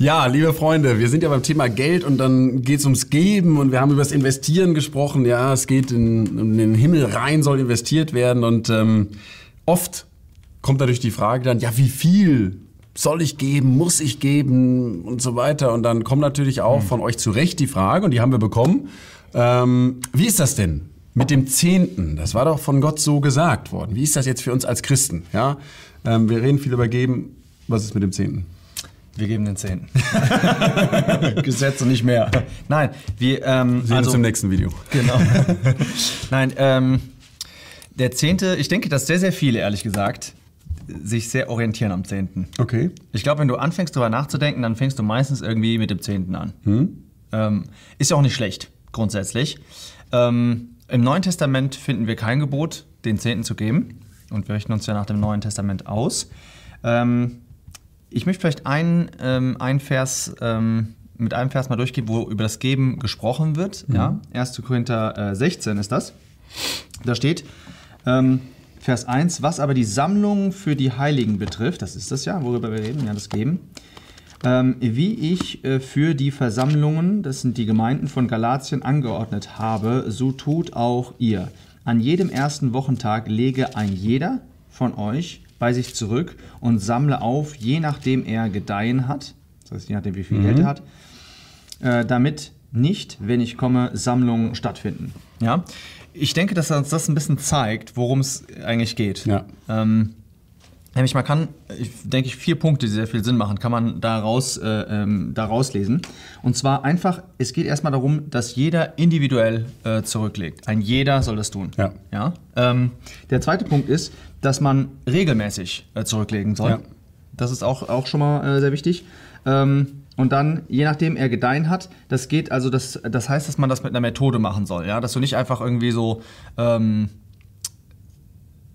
Ja, liebe Freunde, wir sind ja beim Thema Geld und dann geht es ums Geben und wir haben über das Investieren gesprochen. Ja, es geht in, in den Himmel rein, soll investiert werden und ähm, oft kommt dadurch die Frage dann, ja, wie viel soll ich geben, muss ich geben und so weiter. Und dann kommt natürlich auch von euch zu Recht die Frage, und die haben wir bekommen, ähm, wie ist das denn mit dem Zehnten? Das war doch von Gott so gesagt worden. Wie ist das jetzt für uns als Christen? Ja, ähm, wir reden viel über Geben. Was ist mit dem Zehnten? Wir geben den Zehnten. Gesetz und nicht mehr. Nein, wir ähm, Sehen uns im nächsten Video. Genau. Nein, ähm, der Zehnte, ich denke, dass sehr, sehr viele, ehrlich gesagt, sich sehr orientieren am Zehnten. Okay. Ich glaube, wenn du anfängst, darüber nachzudenken, dann fängst du meistens irgendwie mit dem Zehnten an. Ähm, ist ja auch nicht schlecht, grundsätzlich. Ähm, Im Neuen Testament finden wir kein Gebot, den Zehnten zu geben. Und wir richten uns ja nach dem Neuen Testament aus. Ähm, ich möchte vielleicht einen, ähm, einen Vers ähm, mit einem Vers mal durchgehen, wo über das Geben gesprochen wird. Ja? 1. Korinther äh, 16 ist das. Da steht, ähm, Vers 1, was aber die Sammlung für die Heiligen betrifft, das ist das ja, worüber wir reden, ja, das Geben, ähm, wie ich äh, für die Versammlungen, das sind die Gemeinden von Galatien, angeordnet habe, so tut auch ihr. An jedem ersten Wochentag lege ein jeder von euch bei sich zurück und sammle auf, je nachdem er gedeihen hat, das heißt, je nachdem wie viel Geld er hat, äh, damit nicht, wenn ich komme, Sammlungen stattfinden. Ja, ich denke, dass uns das ein bisschen zeigt, worum es eigentlich geht. Ja. Ähm, nämlich man kann, ich denke ich, vier Punkte, die sehr viel Sinn machen, kann man daraus, äh, ähm, da rauslesen. Und zwar einfach, es geht erstmal darum, dass jeder individuell äh, zurücklegt. Ein jeder soll das tun. Ja. Ja? Ähm, der zweite Punkt ist, dass man regelmäßig äh, zurücklegen soll. Ja. Das ist auch, auch schon mal äh, sehr wichtig. Ähm, und dann, je nachdem er gedeihen hat, das geht, also das, das heißt, dass man das mit einer Methode machen soll, ja, dass du nicht einfach irgendwie so, ähm,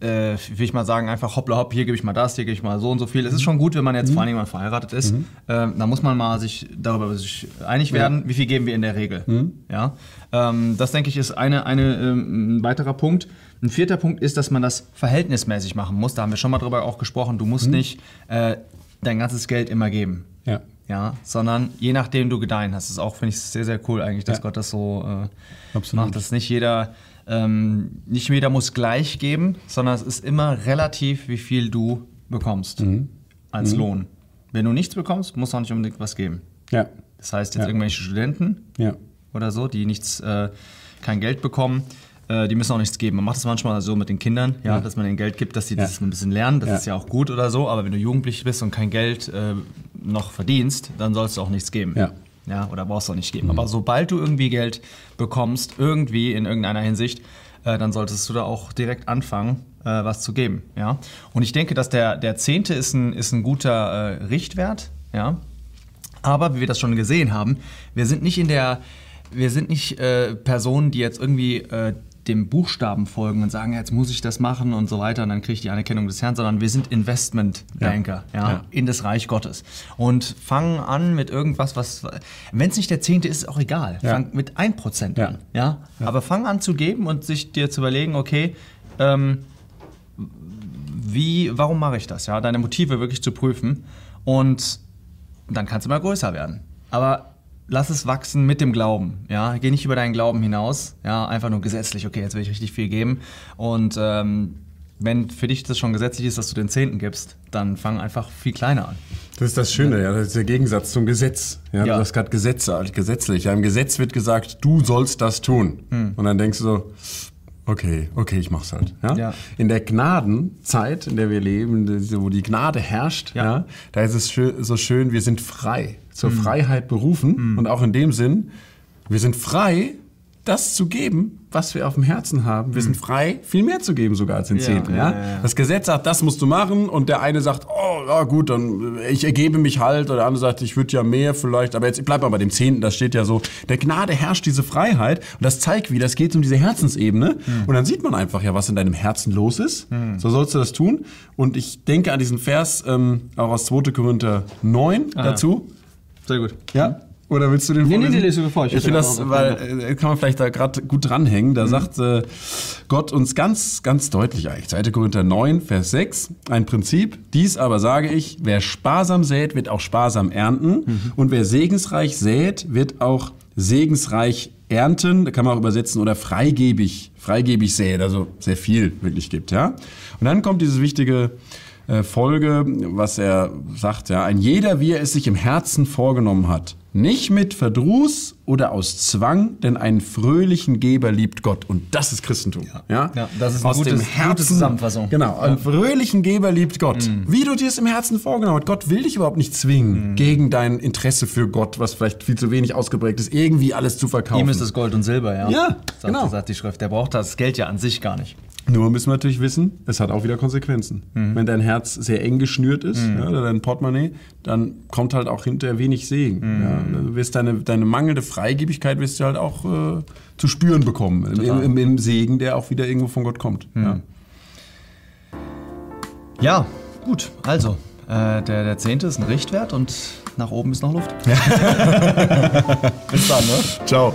äh, will ich mal sagen, einfach hoppla hopp, hier gebe ich mal das, hier gebe ich mal so und so viel. Es ist schon gut, wenn man jetzt vor allem jemand verheiratet ist. Ähm, da muss man mal sich darüber sich einig werden, wie viel geben wir in der Regel. Ja? Ähm, das denke ich ist eine, eine, ähm, ein weiterer Punkt. Ein vierter Punkt ist, dass man das verhältnismäßig machen muss. Da haben wir schon mal drüber auch gesprochen. Du musst nicht äh, dein ganzes Geld immer geben. Ja. Ja, sondern je nachdem du gedeihen hast. Das ist auch, finde ich, sehr, sehr cool eigentlich, dass Ja. Gott das so äh, macht, dass nicht jeder, ähm, nicht jeder muss gleich geben, sondern es ist immer relativ, wie viel du bekommst Mhm. als Lohn. Wenn du nichts bekommst, musst du auch nicht unbedingt was geben. Ja. Das heißt, jetzt Ja. irgendwelche Studenten Ja. oder so, die nichts, äh, kein Geld bekommen, äh, die müssen auch nichts geben. Man macht das manchmal so mit den Kindern, ja, Ja. dass man ihnen Geld gibt, dass sie das ein bisschen lernen. Das ist ja auch gut oder so. Aber wenn du jugendlich bist und kein Geld äh, noch verdienst, dann sollst du auch nichts geben. Ja. Ja, oder brauchst du auch nicht geben. Aber sobald du irgendwie Geld bekommst, irgendwie in irgendeiner Hinsicht, äh, dann solltest du da auch direkt anfangen, äh, was zu geben. Ja? Und ich denke, dass der, der Zehnte ist ein, ist ein guter äh, Richtwert. Ja? Aber wie wir das schon gesehen haben, wir sind nicht in der, wir sind nicht äh, Personen, die jetzt irgendwie äh, dem Buchstaben folgen und sagen, jetzt muss ich das machen und so weiter und dann kriege ich die Anerkennung des Herrn, sondern wir sind Investmentbanker ja. Ja. in das Reich Gottes und fangen an mit irgendwas, was, wenn es nicht der Zehnte ist, ist auch egal. Ja. Fang mit 1% Ja. an. Ja? Aber fang an zu geben und sich dir zu überlegen, okay, ähm, wie, warum mache ich das? Ja, deine Motive wirklich zu prüfen und dann kannst du mal größer werden. Aber lass es wachsen mit dem Glauben. Ja, geh nicht über deinen Glauben hinaus. Ja, einfach nur gesetzlich. Okay, jetzt will ich richtig viel geben. Und ähm, wenn für dich das schon gesetzlich ist, dass du den Zehnten gibst, dann fang einfach viel kleiner an. Das ist das Schöne, ja, das ist der Gegensatz zum Gesetz. Ja, Ja. Du hast gerade Gesetze, also gesetzlich. Ja, Im Gesetz wird gesagt, du sollst das tun. Hm. Und dann denkst du so, okay, okay, ich mach's halt. Ja? Ja. In der Gnadenzeit, in der wir leben, wo die Gnade herrscht, ja. Ja. da ist es so schön, wir sind frei, zur Hm. Freiheit berufen. Und auch in dem Sinn, wir sind frei, das zu geben, was wir auf dem Herzen haben. Wir sind frei, viel mehr zu geben sogar als den Ja, Zehnten. Ja, ja, ja. Das Gesetz sagt, das musst du machen und der eine sagt, oh, ja gut, dann äh, ich ergebe mich halt oder der andere sagt, ich würde ja mehr vielleicht, aber jetzt bleib mal bei dem Zehnten, das steht ja so, der Gnade herrscht diese Freiheit und das zeigt wie, das geht um diese Herzensebene Hm. und dann sieht man einfach ja, was in deinem Herzen los ist, so sollst du das tun und ich denke an diesen Vers ähm, auch aus 2. Korinther 9 Ah, dazu, Sehr gut. ja, Oder willst du den Nee, nee, vorlesen? nee, lese du vor. Ich Ich, finde das, weil äh, kann man vielleicht da gerade gut dranhängen. Da sagt äh, Gott uns ganz, ganz deutlich eigentlich, 2. Korinther 9, Vers 6, ein Prinzip. Dies aber sage ich, wer sparsam sät, wird auch sparsam ernten. Und wer segensreich sät, wird auch segensreich ernten. Da kann man auch übersetzen oder freigebig, freigebig sät, also sehr viel wirklich gibt. Ja? Und dann kommt dieses wichtige äh, Folge, was er sagt, ja, ein jeder, wie er es sich im Herzen vorgenommen hat. Nicht mit Verdruß oder aus Zwang, denn einen fröhlichen Geber liebt Gott. Und das ist Christentum. Ja, Ja, das ist aus gute- dem gute Herzen. Zusammenfassung. Genau, einen fröhlichen Geber liebt Gott. Wie du dir es im Herzen vorgenommen hast. Gott will dich überhaupt nicht zwingen, gegen dein Interesse für Gott, was vielleicht viel zu wenig ausgeprägt ist, irgendwie alles zu verkaufen. Ihm ist es Gold und Silber, ja. Ja, sagt, genau. sagt die Schrift. Der braucht das Geld ja an sich gar nicht. Nur müssen wir natürlich wissen, es hat auch wieder Konsequenzen. Wenn dein Herz sehr eng geschnürt ist, ja, oder dein Portemonnaie, dann kommt halt auch hinterher wenig Segen. Ja, du wirst deine, deine mangelnde Freigebigkeit wirst du halt auch äh, zu spüren bekommen. Im, im, Im Segen, der auch wieder irgendwo von Gott kommt. Ja. Ja, gut. Also, äh, der, der Zehnte ist ein Richtwert und nach oben ist noch Luft. Bis dann, ne? Ciao.